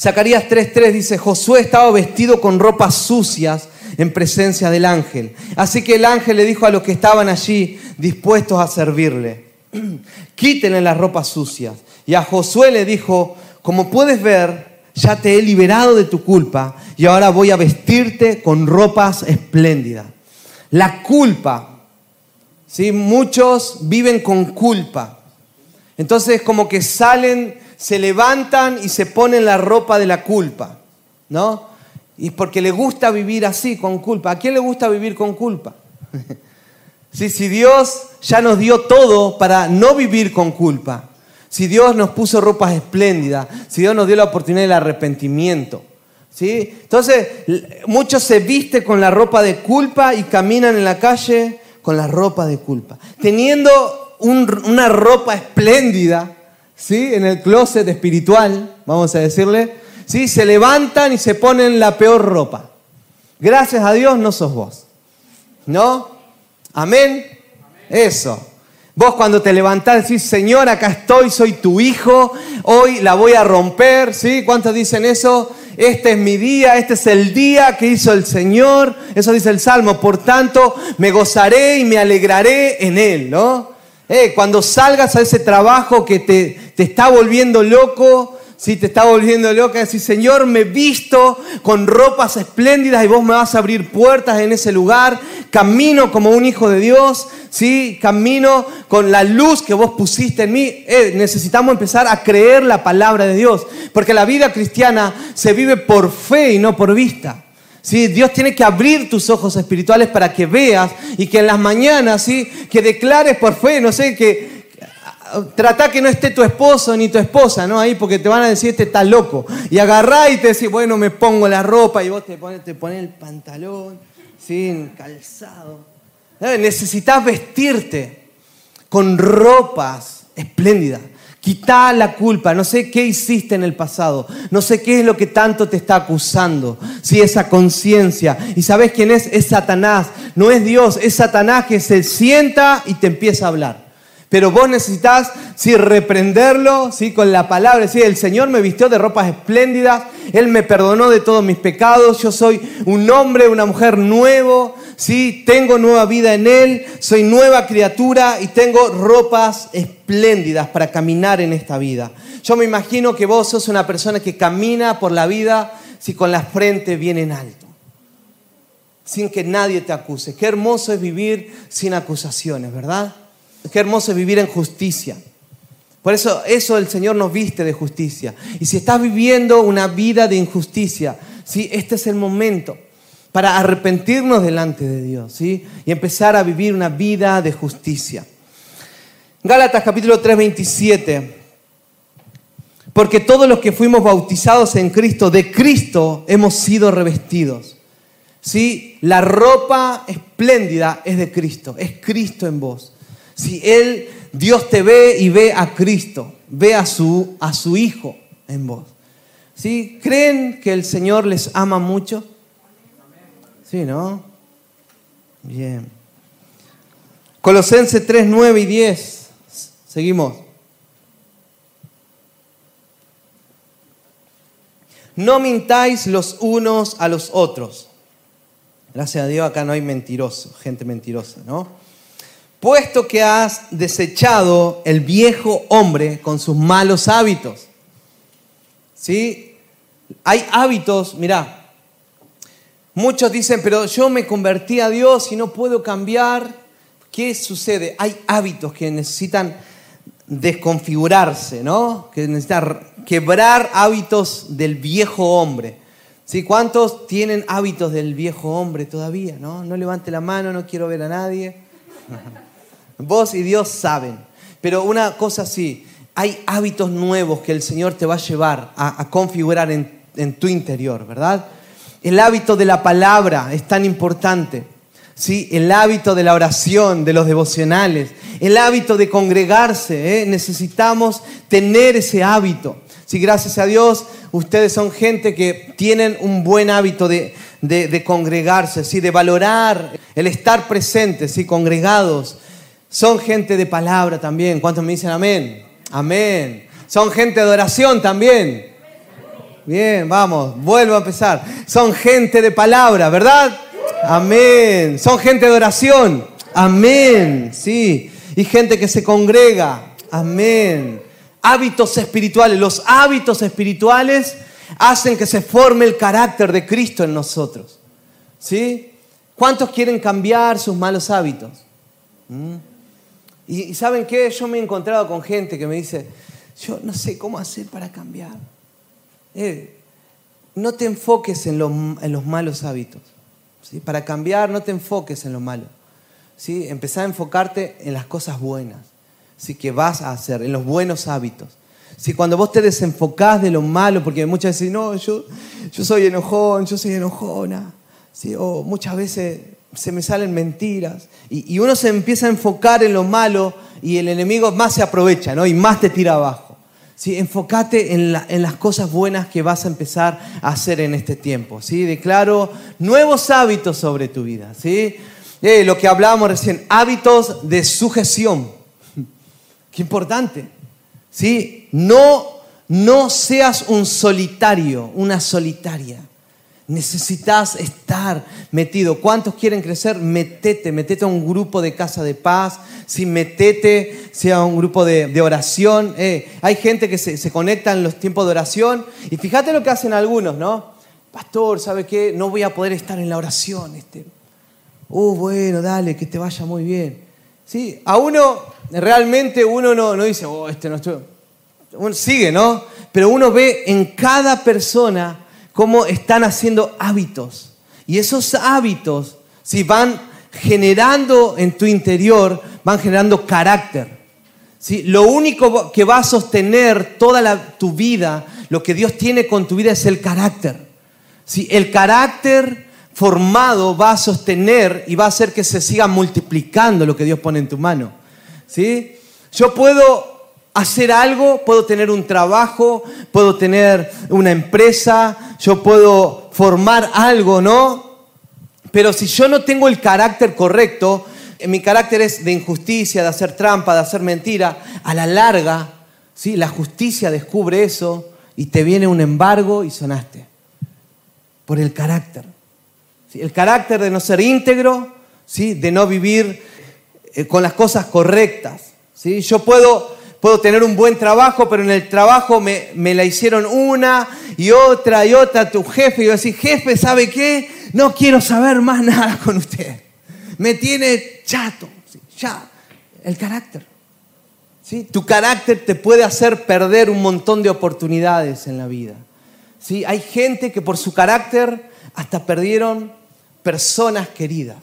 Zacarías 3:3 dice, Josué estaba vestido con ropas sucias en presencia del ángel. Así que el ángel le dijo a los que estaban allí dispuestos a servirle, quítenle las ropas sucias. Y a Josué le dijo, como puedes ver, ya te he liberado de tu culpa y ahora voy a vestirte con ropas espléndidas. La culpa, ¿sí? muchos viven con culpa. Entonces como que salen, se levantan y se ponen la ropa de la culpa. ¿no? Y porque le gusta vivir así, con culpa. ¿A quién le gusta vivir con culpa? si Dios ya nos dio todo para no vivir con culpa, si Dios nos puso ropas espléndidas, si Dios nos dio la oportunidad del arrepentimiento, ¿sí? Entonces, muchos se visten con la ropa de culpa y caminan en la calle con la ropa de culpa, teniendo una ropa espléndida, ¿sí? En el closet espiritual, vamos a decirle, ¿sí? Se levantan y se ponen la peor ropa. Gracias a Dios no sos vos. ¿No? Amén. Eso. Vos cuando te levantás decís, Señor, acá estoy, soy tu hijo, hoy la voy a romper, ¿sí? ¿Cuántos dicen eso? Este es mi día, este es el día que hizo el Señor. Eso dice el Salmo. Por tanto, me gozaré y me alegraré en Él, ¿no? Eh, cuando salgas a ese trabajo que te, te está volviendo loco, si te está volviendo loca, decir, Señor, me visto con ropas espléndidas y vos me vas a abrir puertas en ese lugar. Camino como un hijo de Dios, ¿sí? Camino con la luz que vos pusiste en mí. Eh, necesitamos empezar a creer la palabra de Dios, porque la vida cristiana se vive por fe y no por vista. ¿Sí? Dios tiene que abrir tus ojos espirituales para que veas y que en las mañanas, ¿sí? que declares por fe, no sé, que, Trata que no esté tu esposo ni tu esposa, ¿no? Ahí porque te van a decir, este está loco. Y agarrá y te decís, bueno, me pongo la ropa y vos te pones, te pones el pantalón, sin calzado. Necesitas vestirte con ropas espléndidas. Quita la culpa, no sé qué hiciste en el pasado, no sé qué es lo que tanto te está acusando, si esa conciencia. ¿Y sabes quién es? Es Satanás, no es Dios, es Satanás que se sienta y te empieza a hablar. Pero vos necesitas, sí, reprenderlo, sí, con la palabra. Sí, el Señor me vistió de ropas espléndidas, Él me perdonó de todos mis pecados, yo soy un hombre, una mujer nuevo, sí, tengo nueva vida en Él, soy nueva criatura y tengo ropas espléndidas para caminar en esta vida. Yo me imagino que vos sos una persona que camina por la vida, sí, con la frente bien en alto, sin que nadie te acuse. Qué hermoso es vivir sin acusaciones, ¿verdad? Qué hermoso vivir en justicia. Por eso, eso el Señor nos viste de justicia. Y si estás viviendo una vida de injusticia, ¿sí? este es el momento para arrepentirnos delante de Dios ¿sí? y empezar a vivir una vida de justicia. Gálatas capítulo 3, 27. Porque todos los que fuimos bautizados en Cristo, de Cristo hemos sido revestidos. ¿Sí? La ropa espléndida es de Cristo, es Cristo en vos. Si Él, Dios te ve y ve a Cristo, ve a su, a su Hijo en vos. ¿Sí? ¿Creen que el Señor les ama mucho? Sí, ¿no? Bien. Colosenses 3, 9 y 10. Seguimos. No mintáis los unos a los otros. Gracias a Dios acá no hay mentiroso, gente mentirosa, ¿no? Puesto que has desechado el viejo hombre con sus malos hábitos. ¿Sí? Hay hábitos, mira, muchos dicen, pero yo me convertí a Dios y no puedo cambiar. ¿Qué sucede? Hay hábitos que necesitan desconfigurarse, ¿no? Que necesitan quebrar hábitos del viejo hombre. ¿Sí? ¿Cuántos tienen hábitos del viejo hombre todavía? ¿no? no levante la mano, no quiero ver a nadie. Vos y Dios saben. Pero una cosa sí, hay hábitos nuevos que el Señor te va a llevar a, configurar en, tu interior, ¿verdad? El hábito de la palabra es tan importante. ¿sí? El hábito de la oración, de los devocionales, el hábito de congregarse. ¿eh? Necesitamos tener ese hábito. Sí, gracias a Dios, ustedes son gente que tienen un buen hábito de, de, congregarse, ¿sí? de valorar el estar presentes, ¿sí? congregados, son gente de palabra también. ¿Cuántos me dicen amén? Amén. Son gente de oración también. Bien, vamos, vuelvo a empezar. Son gente de palabra, ¿verdad? Amén. Son gente de oración. Amén. Sí. Y gente que se congrega. Amén. Hábitos espirituales. Los hábitos espirituales hacen que se forme el carácter de Cristo en nosotros. ¿Sí? ¿Cuántos quieren cambiar sus malos hábitos? ¿Mm? Y, ¿saben qué? Yo me he encontrado con gente que me dice, yo no sé cómo hacer para cambiar. Eh, no te enfoques en, en los malos hábitos. ¿sí? Para cambiar, no te enfoques en lo malo. ¿sí? Empezar a enfocarte en las cosas buenas ¿sí? que vas a hacer, en los buenos hábitos. Cuando vos te desenfocás de lo malo, porque muchas veces, no, yo, yo soy enojón, yo soy enojona, ¿sí? o muchas veces se me salen mentiras, y, uno se empieza a enfocar en lo malo y el enemigo más se aprovecha, ¿no? Y más te tira abajo. ¿Sí? Enfócate en, en, las cosas buenas que vas a empezar a hacer en este tiempo. ¿sí? Declaro nuevos hábitos sobre tu vida. ¿sí? Eh, lo que hablábamos recién, hábitos de sujeción. Qué importante. ¿sí? No, no seas un solitario, una solitaria. Necesitas estar metido. ¿Cuántos quieren crecer? Metete, metete a un grupo de casa de paz, si metete, sea un grupo de, oración. Eh, hay gente que se, conecta en los tiempos de oración y fíjate lo que hacen algunos, ¿no? Pastor, ¿sabe qué? No voy a poder estar en la oración. Este. Uh, bueno, dale, que te vaya muy bien. Sí, a uno, realmente uno no, no dice, oh, este no estoy. Uno sigue, ¿no? Pero uno ve en cada persona cómo están haciendo hábitos. Y esos hábitos, si van generando en tu interior, van generando carácter. ¿sí? Lo único que va a sostener toda tu vida, lo que Dios tiene con tu vida es el carácter. ¿sí? El carácter formado va a sostener y va a hacer que se siga multiplicando lo que Dios pone en tu mano. ¿sí? Yo puedo hacer algo, puedo tener un trabajo, puedo tener una empresa, yo puedo formar algo, ¿no? Pero si yo no tengo el carácter correcto, eh, mi carácter es de injusticia, de hacer trampa, de hacer mentira, a la larga, ¿sí? la justicia descubre eso y te viene un embargo y sonaste. Por el carácter. El carácter de no ser íntegro, ¿sí? de no vivir eh, con las cosas correctas. ¿sí? Yo puedo puedo tener un buen trabajo, pero en el trabajo me, la hicieron una y otra y otra tu jefe. Y yo decir, jefe, ¿sabe qué? No quiero saber más nada con usted. Me tiene chato. Ya, el carácter. ¿Sí? Tu carácter te puede hacer perder un montón de oportunidades en la vida. ¿Sí? Hay gente que por su carácter hasta perdieron personas queridas.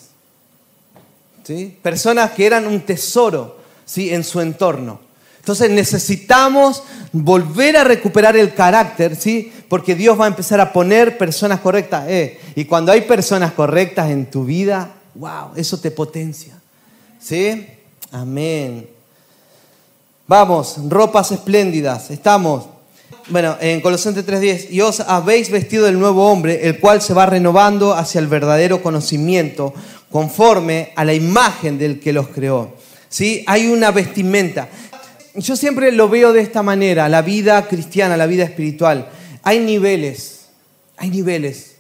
¿Sí? Personas que eran un tesoro ¿sí? en su entorno. Entonces necesitamos volver a recuperar el carácter, ¿sí? Porque Dios va a empezar a poner personas correctas. Eh, y cuando hay personas correctas en tu vida, wow, eso te potencia. ¿Sí? Amén. Vamos, ropas espléndidas. Estamos. Bueno, en Colosenses 3:10, y os habéis vestido del nuevo hombre, el cual se va renovando hacia el verdadero conocimiento, conforme a la imagen del que los creó. ¿Sí? Hay una vestimenta yo siempre lo veo de esta manera, la vida cristiana, la vida espiritual. Hay niveles, hay niveles,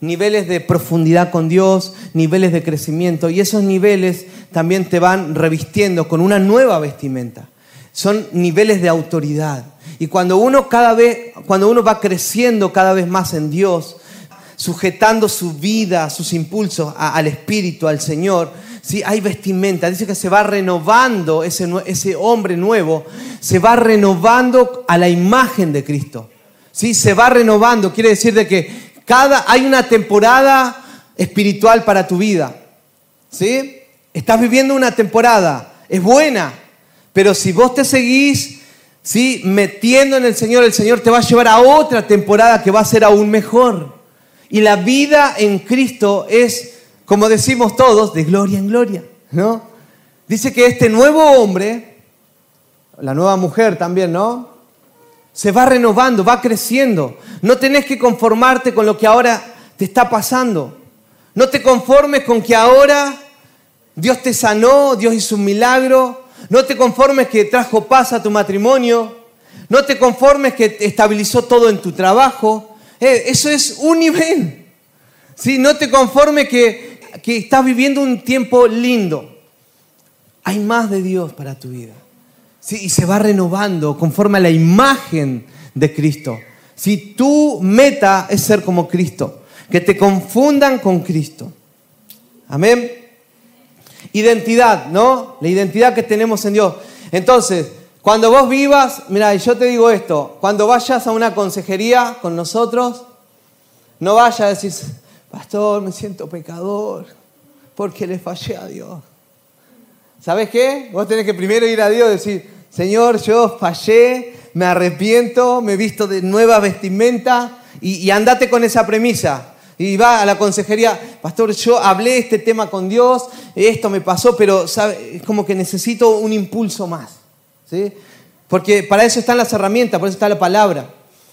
niveles de profundidad con Dios, niveles de crecimiento, y esos niveles también te van revistiendo con una nueva vestimenta. Son niveles de autoridad. Y cuando uno cada vez, cuando uno va creciendo cada vez más en Dios, sujetando su vida, sus impulsos al Espíritu, al Señor, ¿sí? hay vestimenta, dice que se va renovando ese, ese hombre nuevo, se va renovando a la imagen de Cristo. ¿sí? Se va renovando, quiere decir de que cada, hay una temporada espiritual para tu vida. ¿sí? Estás viviendo una temporada, es buena, pero si vos te seguís ¿sí? metiendo en el Señor, el Señor te va a llevar a otra temporada que va a ser aún mejor. Y la vida en Cristo es como decimos todos, de gloria en gloria, ¿no? Dice que este nuevo hombre, la nueva mujer también, ¿no? Se va renovando, va creciendo. No tenés que conformarte con lo que ahora te está pasando. No te conformes con que ahora Dios te sanó, Dios hizo un milagro. No te conformes que trajo paz a tu matrimonio. No te conformes que estabilizó todo en tu trabajo. Eh, eso es un nivel. ¿Sí? No te conformes que que estás viviendo un tiempo lindo. Hay más de Dios para tu vida. ¿sí? Y se va renovando conforme a la imagen de Cristo. Si tu meta es ser como Cristo, que te confundan con Cristo. Amén. Identidad, ¿no? La identidad que tenemos en Dios. Entonces, cuando vos vivas, mira, yo te digo esto, cuando vayas a una consejería con nosotros, No vaya a decir, pastor, me siento pecador porque le fallé a Dios. ¿Sabes qué? Vos tenés que primero ir a Dios y decir, Señor, yo fallé, me arrepiento, me he visto de nueva vestimenta y, andate con esa premisa. Y va a la consejería, pastor, yo hablé este tema con Dios, esto me pasó, pero es como que necesito un impulso más. ¿sí? Porque para eso están las herramientas, por eso está la palabra.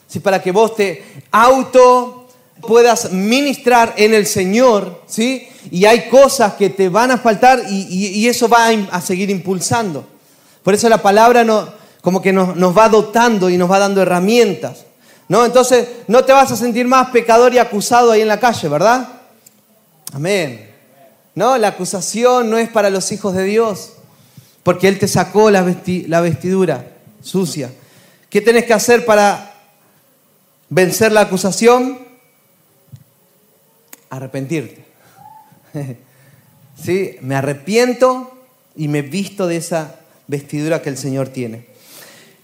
¿sí? Para que vos te auto puedas ministrar en el Señor, ¿sí? Y hay cosas que te van a faltar y, eso va a, seguir impulsando. Por eso la palabra no, como que nos, va dotando y nos va dando herramientas, ¿no? Entonces no te vas a sentir más pecador y acusado ahí en la calle, ¿verdad? Amén. No, la acusación no es para los hijos de Dios, porque Él te sacó la, la vestidura sucia. ¿Qué tenés que hacer para vencer la acusación? Arrepentirte. ¿Sí? Me arrepiento y me visto de esa vestidura que el Señor tiene.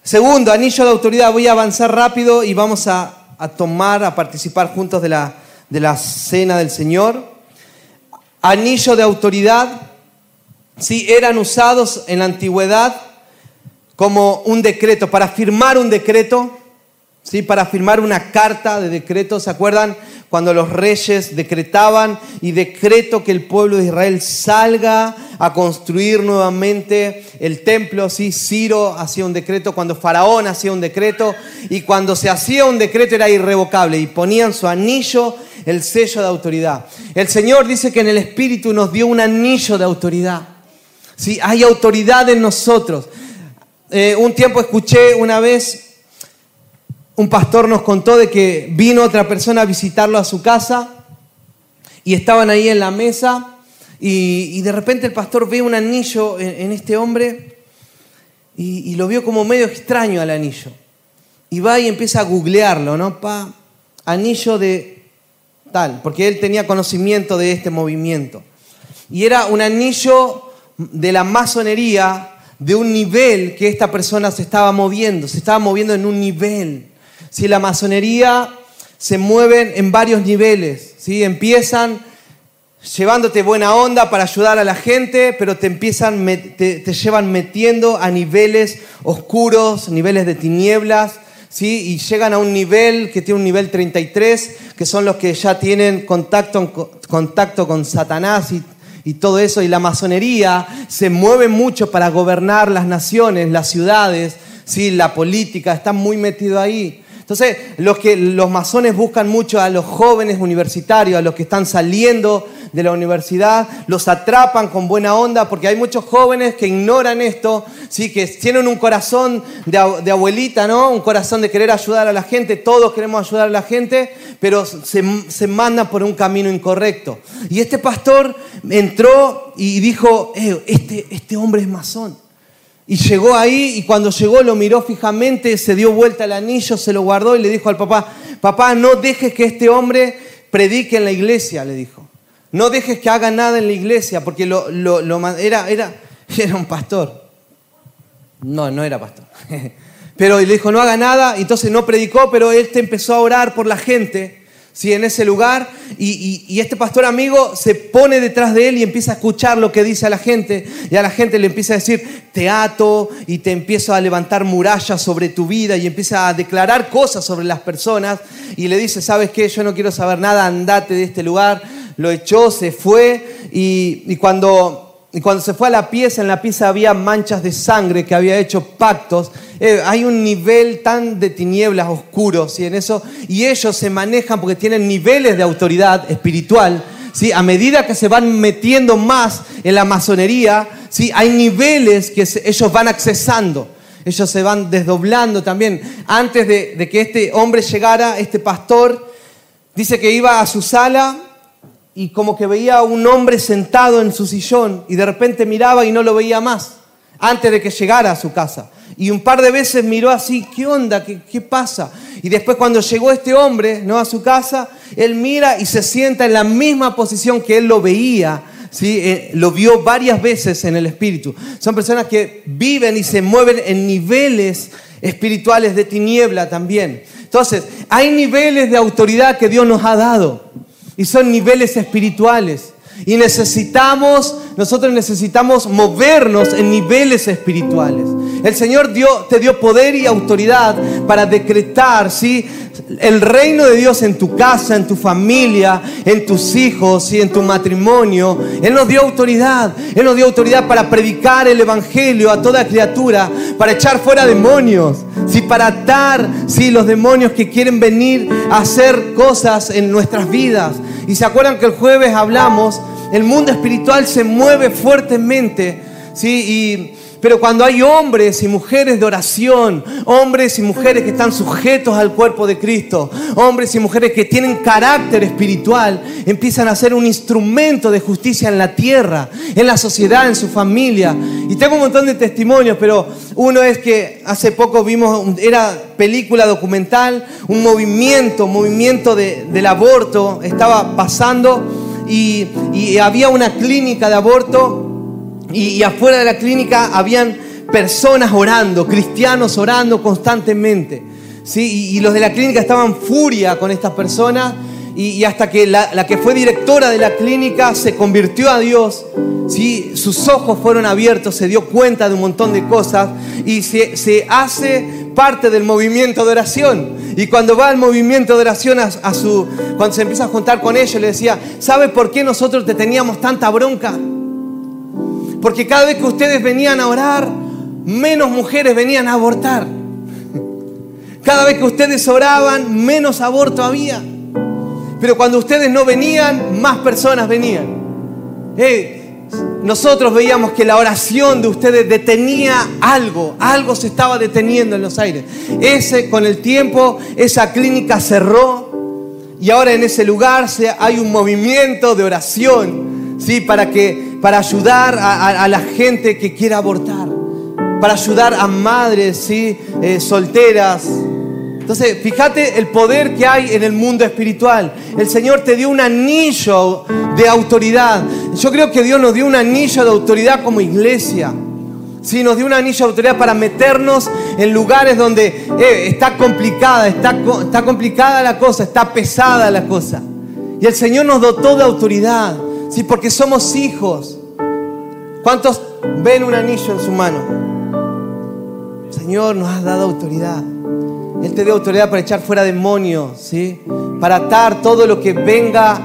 Segundo, anillo de autoridad. Voy a avanzar rápido y vamos a, tomar, a participar juntos de la, de la cena del Señor. Anillo de autoridad. Sí, eran usados en la antigüedad como un decreto, para firmar un decreto, ¿sí? para firmar una carta de decreto. ¿Se acuerdan? cuando los reyes decretaban y decreto que el pueblo de Israel salga a construir nuevamente el templo. Sí, Ciro hacía un decreto, cuando Faraón hacía un decreto y cuando se hacía un decreto era irrevocable y ponían su anillo, el sello de autoridad. El Señor dice que en el Espíritu nos dio un anillo de autoridad. Sí, hay autoridad en nosotros. Eh, un tiempo escuché una vez un pastor nos contó de que vino otra persona a visitarlo a su casa y estaban ahí en la mesa y, de repente el pastor ve un anillo en, este hombre y, lo vio como medio extraño al anillo. Y va y empieza a googlearlo, ¿no? Pa, anillo de tal, porque él tenía conocimiento de este movimiento. Y era un anillo de la masonería de un nivel que esta persona se estaba moviendo, se estaba moviendo en un nivel. Si la masonería se mueve en varios niveles, ¿sí? empiezan llevándote buena onda para ayudar a la gente, pero te empiezan, te, llevan metiendo a niveles oscuros, niveles de tinieblas, ¿sí? y llegan a un nivel que tiene un nivel 33, que son los que ya tienen contacto, contacto con Satanás y, y todo eso, y la masonería se mueve mucho para gobernar las naciones, las ciudades, ¿sí? la política, está muy metido ahí. Entonces, los, que, los masones buscan mucho a los jóvenes universitarios, a los que están saliendo de la universidad, los atrapan con buena onda, porque hay muchos jóvenes que ignoran esto, ¿sí? que tienen un corazón de, abuelita, ¿no? un corazón de querer ayudar a la gente, todos queremos ayudar a la gente, pero se, se mandan por un camino incorrecto. Y este pastor entró y dijo, eh, este, este hombre es masón. Y llegó ahí y cuando llegó lo miró fijamente, se dio vuelta el anillo, se lo guardó y le dijo al papá, papá, no dejes que este hombre predique en la iglesia, le dijo. No dejes que haga nada en la iglesia, porque lo, era, era, era un pastor. No, no era pastor. Pero le dijo, no haga nada, entonces no predicó, pero él empezó a orar por la gente ¿sí? en ese lugar y, este pastor amigo se pone detrás de él y empieza a escuchar lo que dice a la gente y a la gente le empieza a decir, te ato y te empiezo a levantar murallas sobre tu vida y empieza a declarar cosas sobre las personas y le dice, ¿sabes qué? Yo no quiero saber nada, andate de este lugar. Lo echó, se fue y cuando y cuando se fue a la pieza, en la pieza había manchas de sangre que había hecho pactos. Eh, hay un nivel tan de tinieblas oscuros y en eso y ellos se manejan porque tienen niveles de autoridad espiritual. ¿sí? A medida que se van metiendo más en la masonería, ¿sí? hay niveles que ellos van accesando. Ellos se van desdoblando también. Antes de que este hombre llegara, este pastor dice que iba a su sala y como que veía a un hombre sentado en su sillón y de repente miraba y no lo veía más antes de que llegara a su casa. Y un par de veces miró así, ¿qué onda? ¿Qué, qué pasa? Y después cuando llegó este hombre ¿no? a su casa, él mira y se sienta en la misma posición que él lo veía. ¿sí? Eh, lo vio varias veces en el espíritu. Son personas que viven y se mueven en niveles espirituales de tiniebla también. Entonces, hay niveles de autoridad que Dios nos ha dado y son niveles espirituales. Y necesitamos, nosotros necesitamos movernos en niveles espirituales. El Señor dio, te dio poder y autoridad para decretar, ¿sí? El reino de Dios en tu casa, en tu familia, en tus hijos y en tu matrimonio. Él nos dio autoridad. Él nos dio autoridad para predicar el Evangelio a toda criatura, para echar fuera demonios, ¿sí? para atar ¿sí? los demonios que quieren venir a hacer cosas en nuestras vidas. Y se acuerdan que el jueves hablamos, el mundo espiritual se mueve fuertemente, ¿sí? Pero cuando hay hombres y mujeres de oración, hombres y mujeres que están sujetos al cuerpo de Cristo, hombres y mujeres que tienen carácter espiritual, empiezan a ser un instrumento de justicia en la tierra, en la sociedad, en su familia. Y tengo un montón de testimonios, pero uno es que hace poco vimos, era película documental, un movimiento, movimiento del aborto estaba pasando y, había una clínica de aborto y, afuera de la clínica habían personas orando, cristianos orando constantemente. ¿sí? Y, los de la clínica estaban furia con estas personas y, hasta que la, que fue directora de la clínica se convirtió a Dios, ¿sí? sus ojos fueron abiertos, se dio cuenta de un montón de cosas y se, hace parte del movimiento de oración. Y cuando va al movimiento de oración a, su, cuando se empieza a juntar con ellos, le decía, ¿sabe por qué nosotros te teníamos tanta bronca? Porque cada vez que ustedes venían a orar, menos mujeres venían a abortar. Cada vez que ustedes oraban, menos aborto había. Pero cuando ustedes no venían, más personas venían. nosotros veíamos que la oración de ustedes detenía algo, algo se estaba deteniendo en los aires. Ese, con el tiempo, esa clínica cerró y ahora en ese lugar hay un movimiento de oración, ¿sí? Para, que, para ayudar a, la gente que quiera abortar, para ayudar a madres, ¿sí? Eh, solteras, entonces, fíjate el poder que hay en el mundo espiritual. El Señor te dio un anillo de autoridad. Yo creo que Dios nos dio un anillo de autoridad como iglesia. Sí, nos dio un anillo de autoridad para meternos en lugares donde eh, está complicada, está, está complicada la cosa, está pesada la cosa. Y el Señor nos dotó de autoridad, sí, porque somos hijos. ¿Cuántos ven un anillo en su mano? Señor nos ha dado autoridad. Él te dio autoridad para echar fuera demonios, ¿sí? Para atar todo lo que venga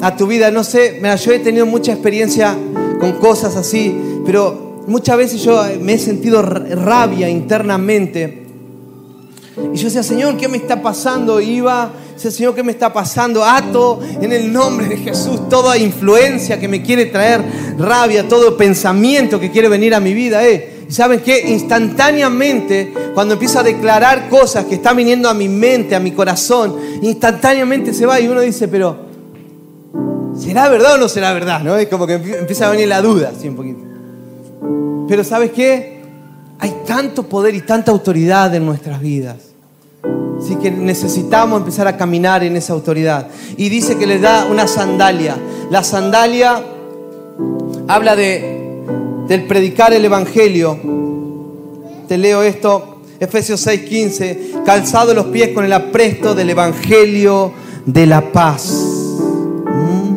a tu vida. No sé, yo he tenido mucha experiencia con cosas así, pero muchas veces yo me he sentido rabia internamente. Y yo decía, Señor, ¿qué me está pasando? Iba, Señor, ¿qué me está pasando? Ato en el nombre de Jesús toda influencia que me quiere traer rabia, todo pensamiento que quiere venir a mi vida. Eh saben qué? Instantáneamente, cuando empiezo a declarar cosas que están viniendo a mi mente, a mi corazón, instantáneamente se va y uno dice, pero ¿será verdad o no será verdad? ¿No? Es como que empieza a venir la duda, así un poquito. Pero ¿sabes qué? Hay tanto poder y tanta autoridad en nuestras vidas. Así que necesitamos empezar a caminar en esa autoridad. Y dice que le da una sandalia. La sandalia habla de del predicar el Evangelio. Te leo esto, Efesios 6:15, calzado los pies con el apresto del Evangelio de la paz. ¿Mm?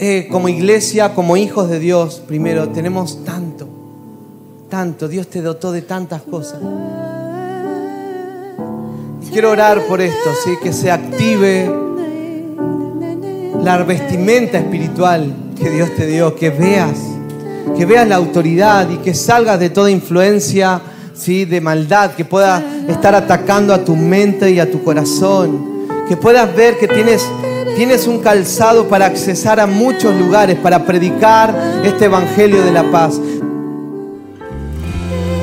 Eh, como iglesia, como hijos de Dios, primero, tenemos tanto, Dios te dotó de tantas cosas. Quiero orar por esto, ¿sí? que se active la vestimenta espiritual que Dios te dio, que veas, que veas la autoridad y que salgas de toda influencia ¿sí? de maldad, que pueda estar atacando a tu mente y a tu corazón, que puedas ver que tienes, tienes un calzado para accesar a muchos lugares, para predicar este Evangelio de la paz.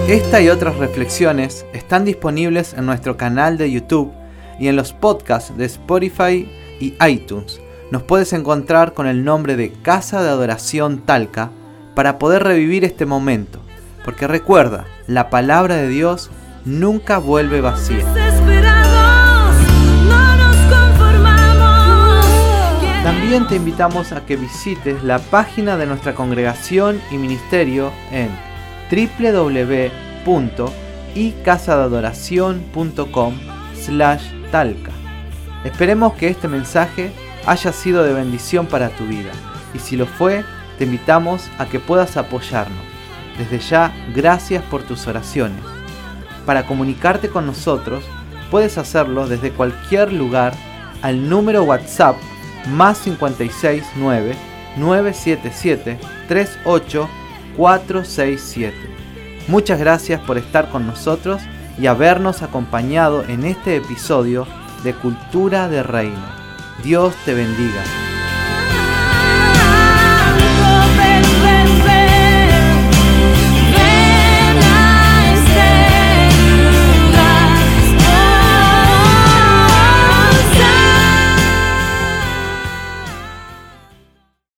Esta y otras reflexiones están disponibles en nuestro canal de YouTube y en los podcasts de Spotify y iTunes nos puedes encontrar con el nombre de Casa de Adoración Talca para poder revivir este momento. Porque recuerda, la palabra de Dios nunca vuelve vacía. También te invitamos a que visites la página de nuestra congregación y ministerio en www y casadaadoración.com slash talca. Esperemos que este mensaje haya sido de bendición para tu vida y si lo fue, te invitamos a que puedas apoyarnos. Desde ya, gracias por tus oraciones. Para comunicarte con nosotros, puedes hacerlo desde cualquier lugar al número WhatsApp más 569 977 38 467. Muchas gracias por estar con nosotros y habernos acompañado en este episodio de Cultura de Reino. Dios te bendiga.